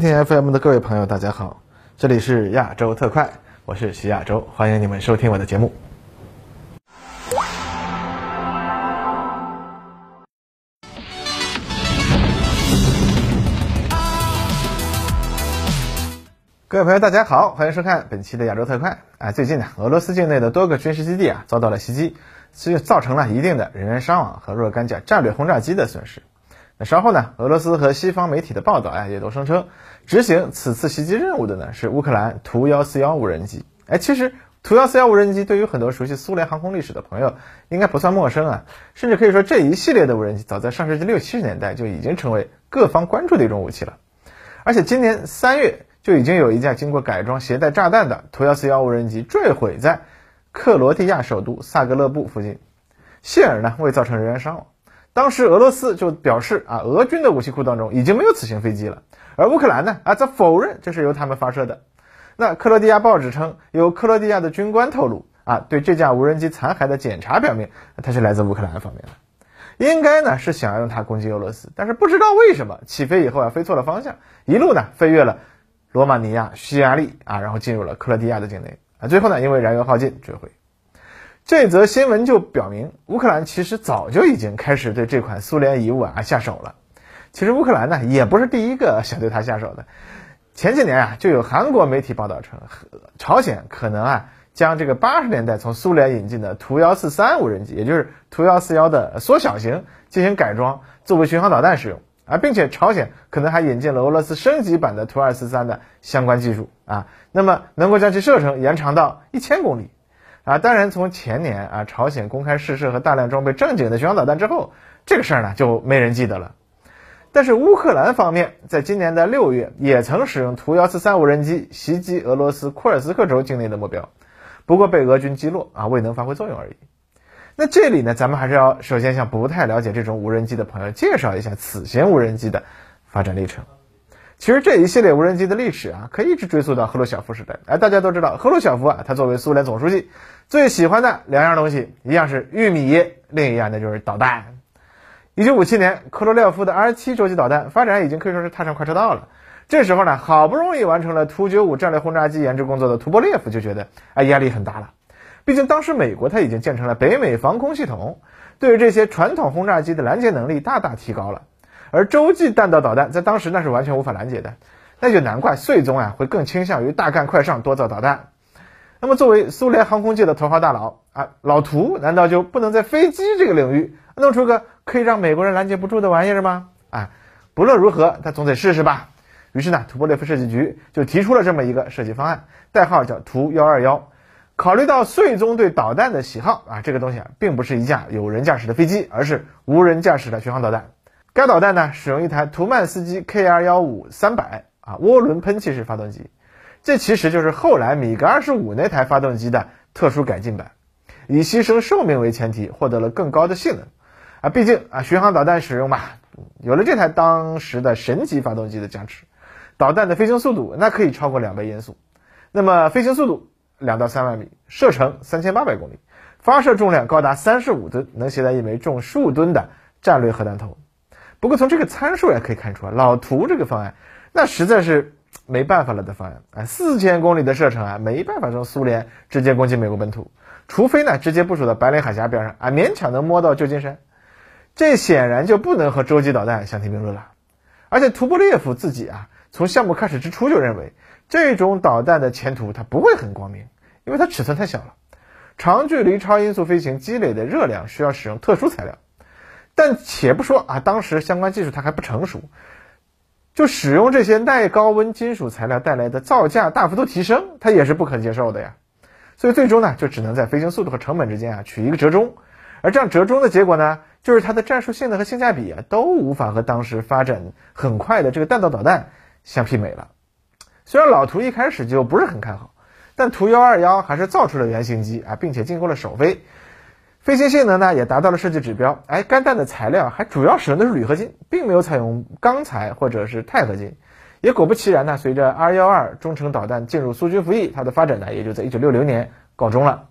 听 FM 的各位朋友，大家好，这里是亚洲特快，我是徐亚洲，欢迎你们收听我的节目。各位朋友，大家好，欢迎收看本期的亚洲特快。啊，最近呢，俄罗斯境内的多个军事基地啊遭到了袭击，所以造成了一定的人员伤亡和若干架战略轰炸机的损失。那稍后呢，俄罗斯和西方媒体的报道啊，也都声称执行此次袭击任务的呢是乌克兰图幺四幺无人机。哎，其实图幺四幺无人机对于很多熟悉苏联航空历史的朋友应该不算陌生啊，甚至可以说这一系列的无人机早在上世纪六七十年代就已经成为各方关注的一种武器了。而且今年三月。就已经有一架经过改装、携带炸弹的图幺四幺无人机坠毁在克罗地亚首都萨格勒布附近，幸而呢未造成人员伤亡。当时俄罗斯就表示啊，俄军的武器库当中已经没有此型飞机了，而乌克兰呢啊则否认这是由他们发射的。那克罗地亚报纸称，有克罗地亚的军官透露啊，对这架无人机残骸的检查表明，它是来自乌克兰方面的，应该呢是想要用它攻击俄罗斯，但是不知道为什么起飞以后啊飞错了方向，一路呢飞越了。罗马尼亚、匈牙利啊，然后进入了克罗地亚的境内啊，最后呢，因为燃油耗尽坠毁。这则新闻就表明，乌克兰其实早就已经开始对这款苏联遗物啊下手了。其实乌克兰呢，也不是第一个想对它下手的。前几年啊，就有韩国媒体报道称，朝鲜可能啊将这个八十年代从苏联引进的图幺四三无人机，也就是图幺四幺的缩小型进行改装，作为巡航导弹使用。啊，并且朝鲜可能还引进了俄罗斯升级版的图二四三的相关技术啊，那么能够将其射程延长到一千公里啊。当然，从前年啊朝鲜公开试射和大量装备正经的巡航导弹之后，这个事儿呢就没人记得了。但是乌克兰方面在今年的六月也曾使用图幺四三无人机袭击俄罗斯库尔斯克州境内的目标，不过被俄军击落啊，未能发挥作用而已。那这里呢，咱们还是要首先向不太了解这种无人机的朋友介绍一下此型无人机的发展历程。其实这一系列无人机的历史啊，可以一直追溯到赫鲁晓夫时代。哎，大家都知道，赫鲁晓夫啊，他作为苏联总书记，最喜欢的两样东西，一样是玉米，另一样那就是导弹。一九五七年，科罗廖夫的 R 七洲际导弹发展已经可以说是踏上快车道了。这时候呢，好不容易完成了图九五战略轰炸机研制工作的图波列夫就觉得，哎，压力很大了。毕竟当时美国它已经建成了北美防空系统，对于这些传统轰炸机的拦截能力大大提高了，而洲际弹道导弹在当时那是完全无法拦截的，那就难怪穗宗啊会更倾向于大干快上多造导弹。那么作为苏联航空界的头号大佬啊，老图难道就不能在飞机这个领域弄出个可以让美国人拦截不住的玩意儿吗？啊，不论如何他总得试试吧。于是呢，图波列夫设计局就提出了这么一个设计方案，代号叫图幺二幺。考虑到穗宗对导弹的喜好啊，这个东西啊，并不是一架有人驾驶的飞机，而是无人驾驶的巡航导弹。该导弹呢，使用一台图曼斯基 K 二幺五三百啊涡轮喷气式发动机，这其实就是后来米格二十五那台发动机的特殊改进版，以牺牲寿命为前提，获得了更高的性能啊。毕竟啊，巡航导弹使用嘛，有了这台当时的神级发动机的加持，导弹的飞行速度那可以超过两倍音速。那么飞行速度。两到三万米，射程三千八百公里，发射重量高达三十五吨，能携带一枚重数吨的战略核弹头。不过从这个参数也可以看出啊，老图这个方案那实在是没办法了的方案啊，四千公里的射程啊，没办法从苏联直接攻击美国本土，除非呢直接部署到白令海峡边上啊，勉强能摸到旧金山。这显然就不能和洲际导弹相提并论了。而且图波列夫自己啊，从项目开始之初就认为。这种导弹的前途它不会很光明，因为它尺寸太小了，长距离超音速飞行积累的热量需要使用特殊材料。但且不说啊，当时相关技术它还不成熟，就使用这些耐高温金属材料带来的造价大幅度提升，它也是不可接受的呀。所以最终呢，就只能在飞行速度和成本之间啊取一个折中。而这样折中的结果呢，就是它的战术性能和性价比啊都无法和当时发展很快的这个弹道导弹相媲美了。虽然老图一开始就不是很看好，但图幺二幺还是造出了原型机啊，并且进行了首飞，飞行性能呢也达到了设计指标。哎，该弹的材料还主要使用的是铝合金，并没有采用钢材或者是钛合金。也果不其然呢，随着 R 幺二中程导弹进入苏军服役，它的发展呢也就在一九六零年告终了。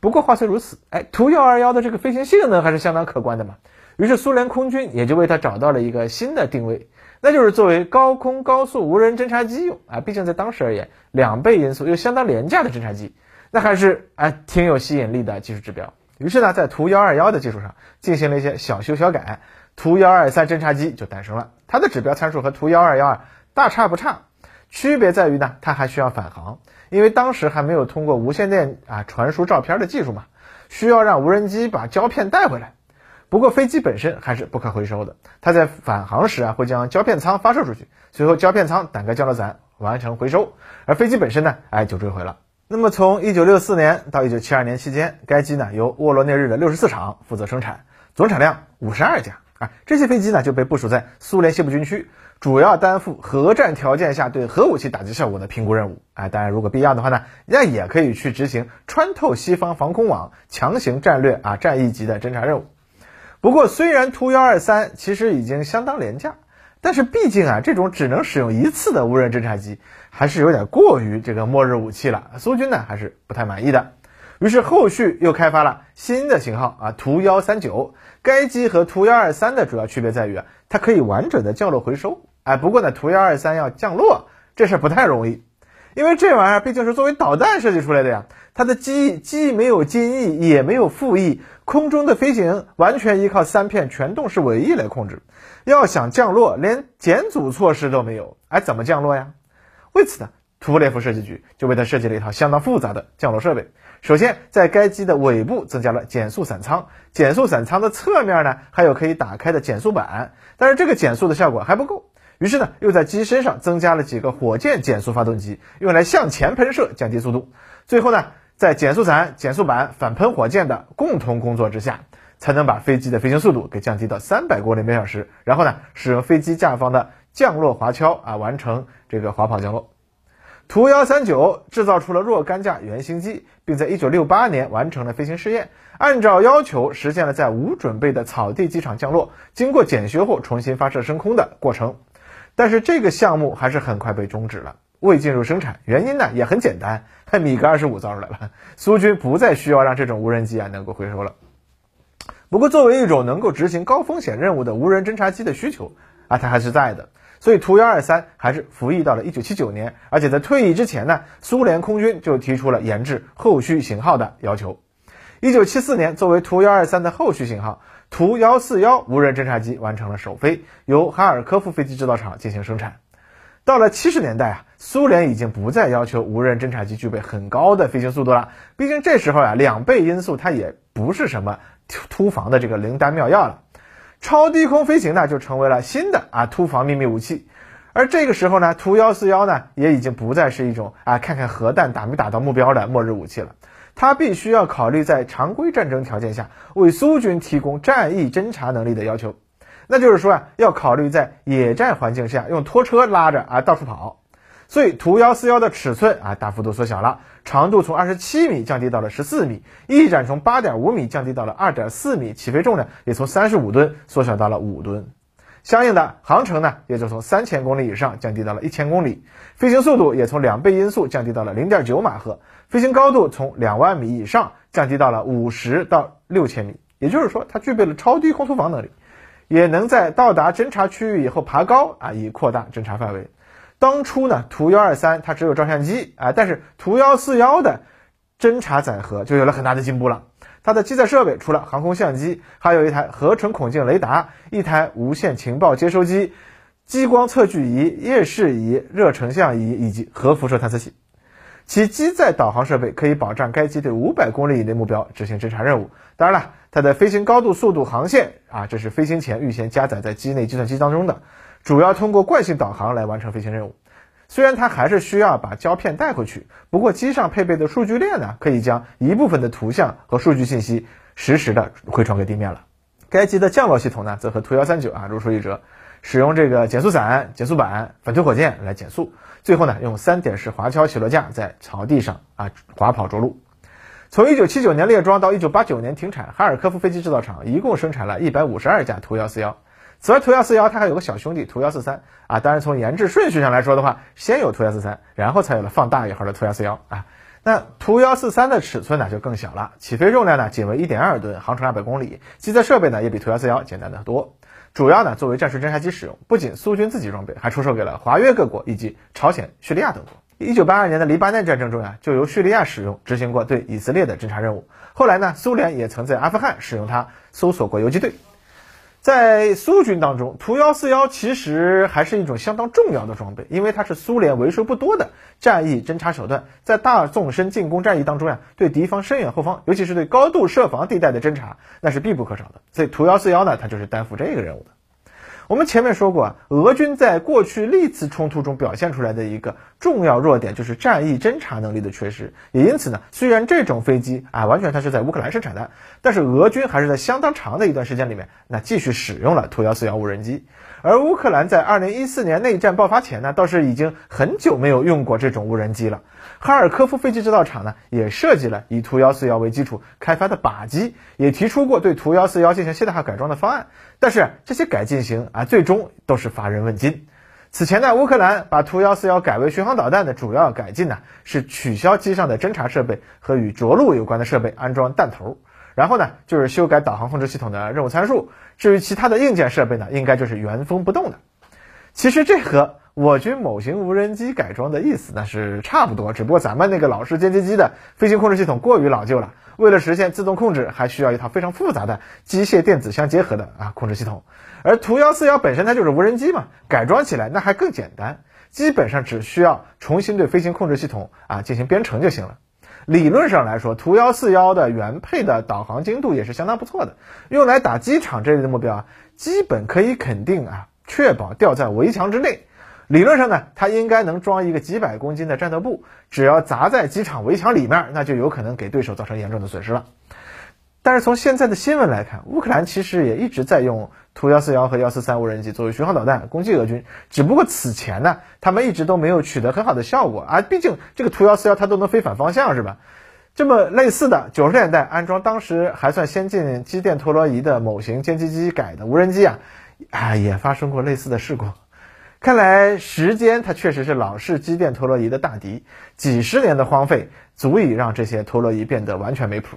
不过话虽如此，哎，图幺二幺的这个飞行性能还是相当可观的嘛。于是苏联空军也就为它找到了一个新的定位。那就是作为高空高速无人侦察机用啊。毕竟在当时而言，两倍音速又相当廉价的侦察机，那还是哎挺有吸引力的技术指标。于是呢，在图幺二幺的基础上进行了一些小修小改，图幺二三侦察机就诞生了。它的指标参数和图幺二幺啊大差不差，区别在于呢，它还需要返航，因为当时还没有通过无线电啊传输照片的技术嘛，需要让无人机把胶片带回来。不过飞机本身还是不可回收的，它在返航时啊会将胶片舱发射出去，随后胶片舱挡盖降落伞完成回收，而飞机本身呢，哎就坠毁了。那么，从一九六四年到一九七二年期间，该机呢由沃罗涅日的六十四厂负责生产，总产量五十二架啊。这些飞机呢就被部署在苏联西部军区，主要担负核战条件下对核武器打击效果的评估任务。啊，当然，如果必要的话呢，那也可以去执行穿透西方防空网、强行战略啊战役级的侦察任务。不过，虽然图幺二三其实已经相当廉价。但是毕竟啊，这种只能使用一次的无人侦察机，还是有点过于这个末日武器了。苏军呢还是不太满意的，于是后续又开发了新的型号啊，图幺三九。该机和图幺二三的主要区别在于啊，它可以完整的降落回收。哎，不过呢，图幺二三要降落这事不太容易，因为这玩意儿毕竟是作为导弹设计出来的呀，它的机翼既没有襟翼，也没有副翼，空中的飞行完全依靠三片全动式尾翼来控制。要想降落，连减阻措施都没有，哎，怎么降落呀？为此呢，图波列夫设计局就为它设计了一套相当复杂的降落设备。首先，在该机的尾部增加了减速伞舱，减速伞舱的侧面呢还有可以打开的减速板，但是这个减速的效果还不够，于是呢又在机身上增加了几个火箭减速发动机，用来向前喷射降低速度。最后呢，在减速伞、减速板、反喷火箭的共同工作之下。才能把飞机的飞行速度给降低到三百公里每小时，然后呢，使用飞机架方的降落滑橇啊，完成这个滑跑降落。图幺三九制造出了若干架原型机，并在一九六八年完成了飞行试验，按照要求实现了在无准备的草地机场降落，经过检修后重新发射升空的过程。但是这个项目还是很快被终止了，未进入生产。原因呢也很简单，米格二十五造出来了，苏军不再需要让这种无人机啊能够回收了。不过，作为一种能够执行高风险任务的无人侦察机的需求啊，它还是在的。所以，图幺二三还是服役到了一九七九年。而且在退役之前呢，苏联空军就提出了研制后续型号的要求。一九七四年，作为图幺二三的后续型号，图幺四幺无人侦察机完成了首飞，由哈尔科夫飞机制造厂进行生产。到了七十年代啊，苏联已经不再要求无人侦察机具备很高的飞行速度了。毕竟这时候啊，两倍音速它也不是什么。突防的这个灵丹妙药了，超低空飞行呢就成为了新的啊突防秘密武器。而这个时候呢，图幺四幺呢也已经不再是一种啊看看核弹打没打到目标的末日武器了，它必须要考虑在常规战争条件下为苏军提供战役侦察能力的要求。那就是说啊，要考虑在野战环境下用拖车拉着啊到处跑。所以图幺四幺的尺寸啊大幅度缩小了，长度从二十七米降低到了十四米，翼展从八点五米降低到了二点四米，起飞重量也从三十五吨缩小到了五吨，相应的航程呢也就从三千公里以上降低到了一千公里，飞行速度也从两倍音速降低到了零点九马赫，飞行高度从两万米以上降低到了五十到六千米，也就是说它具备了超低空突防能力，也能在到达侦察区域以后爬高啊，以扩大侦察范围。当初呢，图幺二三它只有照相机啊，但是图幺四幺的侦察载荷就有了很大的进步了。它的机载设备除了航空相机，还有一台合成孔径雷达、一台无线情报接收机、激光测距仪、夜视仪、热成像仪以及核辐射探测器。其机载导航设备可以保障该机对五百公里以内目标执行侦察任务。当然了，它的飞行高度、速度、航线啊，这是飞行前预先加载在机内计算机当中的。主要通过惯性导航来完成飞行任务，虽然它还是需要把胶片带回去，不过机上配备的数据链呢，可以将一部分的图像和数据信息实时的回传给地面了。该机的降落系统呢，则和图幺三九啊如出一辙，使用这个减速伞、减速板、反推火箭来减速，最后呢用三点式滑橇起落架在草地上啊滑跑着陆。从一九七九年列装到一九八九年停产，哈尔科夫飞机制造厂一共生产了一百五十二架图幺四幺。此外，图幺四幺它还有个小兄弟图幺四三啊。当然，从研制顺序上来说的话，先有图幺四三，然后才有了放大一号的图幺四幺啊。那图幺四三的尺寸呢就更小了，起飞重量呢仅为一点二吨，航程二百公里，机载设备呢也比图幺四幺简单的多。主要呢作为战术侦察机使用。不仅苏军自己装备，还出售给了华约各国以及朝鲜、叙利亚等国。一九八二年的黎巴嫩战争中呀，就由叙利亚使用执行过对以色列的侦察任务。后来呢，苏联也曾在阿富汗使用它搜索过游击队。在苏军当中，图幺四幺其实还是一种相当重要的装备，因为它是苏联为数不多的战役侦察手段。在大纵深进攻战役当中呀，对敌方深远后方，尤其是对高度设防地带的侦察，那是必不可少的。所以图幺四幺呢，它就是担负这个任务的。我们前面说过啊，俄军在过去历次冲突中表现出来的一个重要弱点就是战役侦察能力的缺失。也因此呢，虽然这种飞机啊完全它是在乌克兰生产的，但是俄军还是在相当长的一段时间里面，那继续使用了图幺四幺无人机。而乌克兰在二零一四年内战爆发前呢，倒是已经很久没有用过这种无人机了。哈尔科夫飞机制造厂呢，也设计了以图幺四幺为基础开发的靶机，也提出过对图幺四幺进行现代化改装的方案。但是这些改进型啊，最终都是乏人问津。此前呢，乌克兰把图幺四幺改为巡航导弹的主要改进呢，是取消机上的侦察设备和与着陆有关的设备，安装弹头。然后呢，就是修改导航控制系统的任务参数。至于其他的硬件设备呢，应该就是原封不动的。其实这和我军某型无人机改装的意思那是差不多，只不过咱们那个老式歼击机的飞行控制系统过于老旧了，为了实现自动控制，还需要一套非常复杂的机械电子相结合的啊控制系统。而图幺四幺本身它就是无人机嘛，改装起来那还更简单，基本上只需要重新对飞行控制系统啊进行编程就行了。理论上来说，图幺四幺的原配的导航精度也是相当不错的，用来打机场这类的目标啊，基本可以肯定啊，确保掉在围墙之内。理论上呢，它应该能装一个几百公斤的战斗部，只要砸在机场围墙里面，那就有可能给对手造成严重的损失了。但是从现在的新闻来看，乌克兰其实也一直在用图幺四幺和幺四三无人机作为巡航导弹攻击俄军，只不过此前呢，他们一直都没有取得很好的效果啊。毕竟这个图幺四幺它都能飞反方向是吧？这么类似的九十年代安装当时还算先进机电陀螺仪的某型歼击机改的无人机啊，啊也发生过类似的事故。看来时间它确实是老式机电陀螺仪的大敌，几十年的荒废足以让这些陀螺仪变得完全没谱。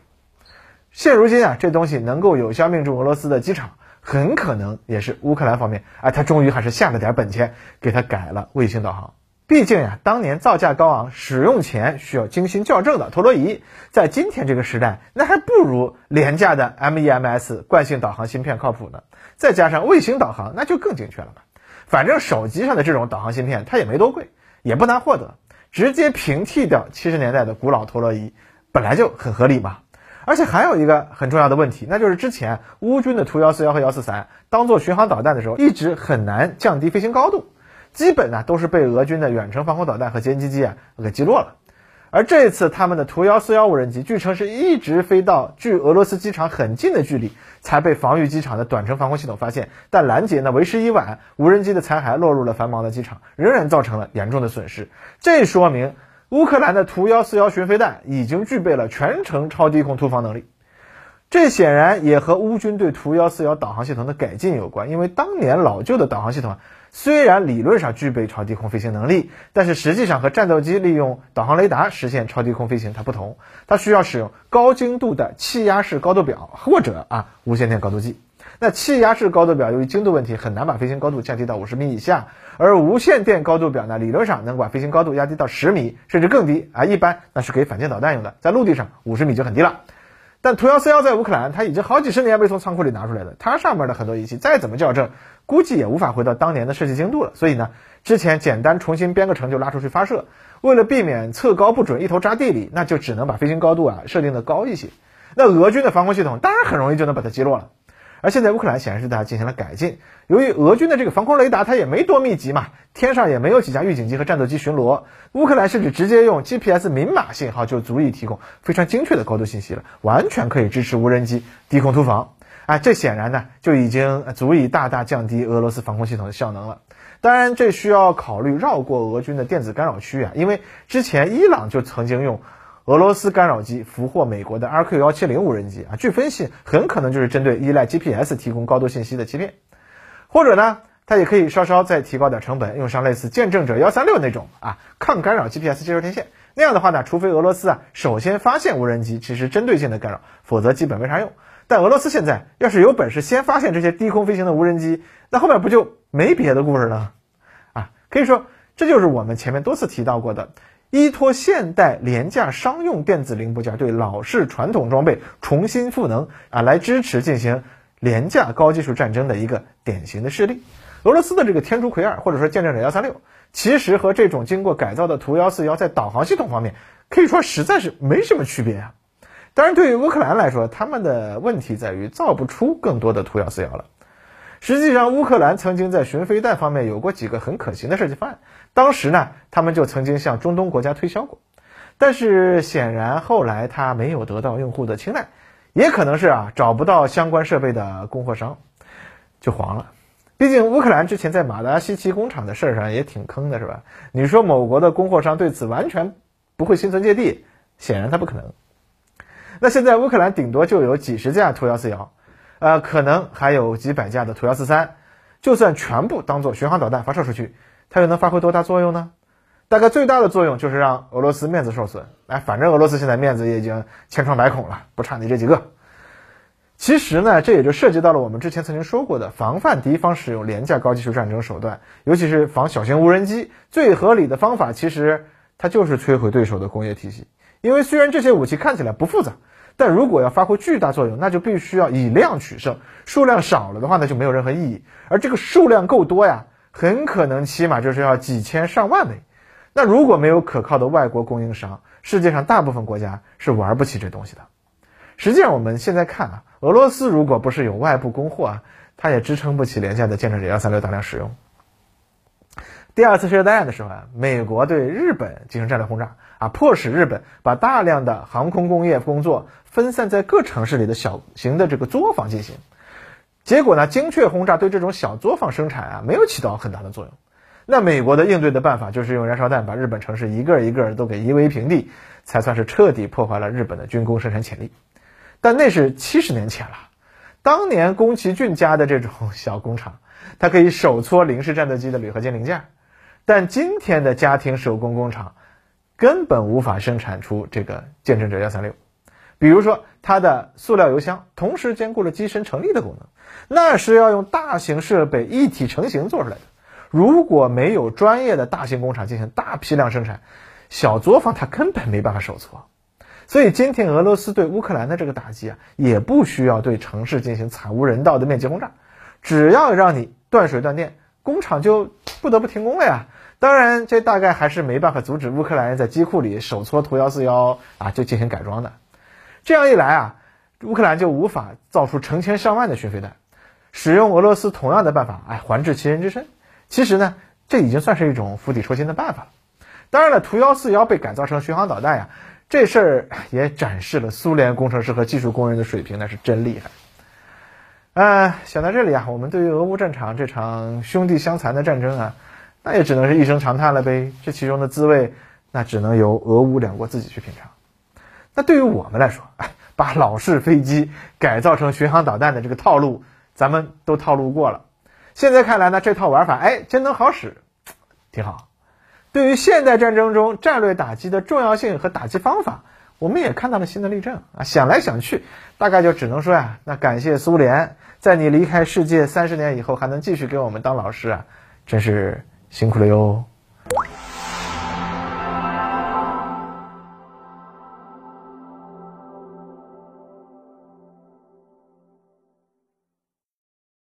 现如今啊，这东西能够有效命中俄罗斯的机场，很可能也是乌克兰方面啊，他终于还是下了点本钱，给他改了卫星导航。毕竟呀，当年造价高昂、使用前需要精心校正的陀螺仪，在今天这个时代，那还不如廉价的 MEMS 惯性导航芯片靠谱呢。再加上卫星导航，那就更精确了嘛。反正手机上的这种导航芯片，它也没多贵，也不难获得，直接平替掉七十年代的古老陀螺仪，本来就很合理嘛。而且还有一个很重要的问题，那就是之前乌军的图幺四幺和幺四三当做巡航导弹的时候，一直很难降低飞行高度，基本呢都是被俄军的远程防空导弹和歼击机啊给击落了。而这次他们的图幺四幺无人机，据称是一直飞到距俄罗斯机场很近的距离，才被防御机场的短程防空系统发现。但拦截呢为时已晚，无人机的残骸落入了繁忙的机场，仍然造成了严重的损失。这说明乌克兰的图幺四幺巡飞弹已经具备了全程超低空突防能力。这显然也和乌军对图幺四幺导航系统的改进有关，因为当年老旧的导航系统。虽然理论上具备超低空飞行能力，但是实际上和战斗机利用导航雷达实现超低空飞行它不同，它需要使用高精度的气压式高度表或者啊无线电高度计。那气压式高度表由于精度问题很难把飞行高度降低到五十米以下，而无线电高度表呢理论上能把飞行高度压低到十米甚至更低啊，一般那是给反舰导弹用的，在陆地上五十米就很低了。但图幺四幺在乌克兰，它已经好几十年没从仓库里拿出来了，它上面的很多仪器再怎么校正，估计也无法回到当年的设计精度了。所以呢，之前简单重新编个程就拉出去发射，为了避免测高不准一头扎地里，那就只能把飞行高度啊设定的高一些。那俄军的防空系统当然很容易就能把它击落了。而现在乌克兰显然是对它进行了改进。由于俄军的这个防空雷达它也没多密集嘛，天上也没有几架预警机和战斗机巡逻，乌克兰甚至直接用 GPS 明码信号就足以提供非常精确的高度信息了，完全可以支持无人机低空突防。啊，这显然呢就已经足以大大降低俄罗斯防空系统的效能了。当然，这需要考虑绕过俄军的电子干扰区啊，因为之前伊朗就曾经用。俄罗斯干扰机俘获美国的 RQ 幺七零无人机啊，据分析很可能就是针对依赖 GPS 提供高度信息的欺骗，或者呢，它也可以稍稍再提高点成本，用上类似见证者幺三六那种啊抗干扰 GPS 接收天线。那样的话呢，除非俄罗斯啊首先发现无人机其实针对性的干扰，否则基本没啥用。但俄罗斯现在要是有本事先发现这些低空飞行的无人机，那后面不就没别的故事了？啊，可以说这就是我们前面多次提到过的，依托现代廉价商用电子零部件对老式传统装备重新赋能啊，来支持进行廉价高技术战争的一个典型的事例。俄罗斯的这个天竺葵二或者说见证者幺三六，其实和这种经过改造的图幺四幺在导航系统方面可以说实在是没什么区别啊。当然，对于乌克兰来说，他们的问题在于造不出更多的图幺四幺了。实际上，乌克兰曾经在巡飞弹方面有过几个很可行的设计方案，当时呢，他们就曾经向中东国家推销过。但是显然后来他没有得到用户的青睐，也可能是啊找不到相关设备的供货商，就黄了。毕竟乌克兰之前在马达西奇工厂的事儿上也挺坑的，是吧？你说某国的供货商对此完全不会心存芥蒂，显然他不可能。那现在乌克兰顶多就有几十架图幺四幺，呃，可能还有几百架的图幺四三，就算全部当做巡航导弹发射出去，它又能发挥多大作用呢？大概最大的作用就是让俄罗斯面子受损。哎，反正俄罗斯现在面子也已经千疮百孔了，不差你这几个。其实呢，这也就涉及到了我们之前曾经说过的，防范敌方使用廉价高技术战争手段，尤其是防小型无人机，最合理的方法其实它就是摧毁对手的工业体系。因为虽然这些武器看起来不复杂。但如果要发挥巨大作用，那就必须要以量取胜，数量少了的话，呢就没有任何意义。而这个数量够多呀，很可能起码就是要几千上万枚。那如果没有可靠的外国供应商，世界上大部分国家是玩不起这东西的。实际上，我们现在看啊，俄罗斯如果不是有外部供货啊，它也支撑不起廉价的建设者幺三六大量使用。第二次世界大战的时候啊，美国对日本进行战略轰炸啊，迫使日本把大量的航空工业工作分散在各城市里的小型的这个作坊进行。结果呢，精确轰炸对这种小作坊生产啊没有起到很大的作用。那美国的应对的办法就是用燃烧弹把日本城市一个一个都给夷为平地，才算是彻底破坏了日本的军工生产潜力。但那是七十年前了，当年宫崎骏家的这种小工厂，它可以手搓零式战斗机的铝合金零件。但今天的家庭手工工厂根本无法生产出这个见证者幺三六，比如说它的塑料油箱同时兼顾了机身成立的功能，那是要用大型设备一体成型做出来的。如果没有专业的大型工厂进行大批量生产，小作坊它根本没办法手搓。所以今天俄罗斯对乌克兰的这个打击啊，也不需要对城市进行惨无人道的面积轰炸，只要让你断水断电。工厂就不得不停工了呀！当然，这大概还是没办法阻止乌克兰人在机库里手搓图幺四幺啊，就进行改装的。这样一来啊，乌克兰就无法造出成千上万的巡飞弹，使用俄罗斯同样的办法，哎，还治其人之身。其实呢，这已经算是一种釜底抽薪的办法了。当然了，图幺四幺被改造成巡航导弹呀，这事儿也展示了苏联工程师和技术工人的水平，那是真厉害。啊，想到这里啊，我们对于俄乌战场这场兄弟相残的战争啊，那也只能是一声长叹了呗。这其中的滋味，那只能由俄乌两国自己去品尝。那对于我们来说，哎，把老式飞机改造成巡航导弹的这个套路，咱们都套路过了。现在看来呢，这套玩法，哎，真能好使，挺好。对于现代战争中战略打击的重要性和打击方法。我们也看到了新的例证啊！想来想去，大概就只能说呀，那感谢苏联，在你离开世界三十年以后，还能继续给我们当老师啊，真是辛苦了哟。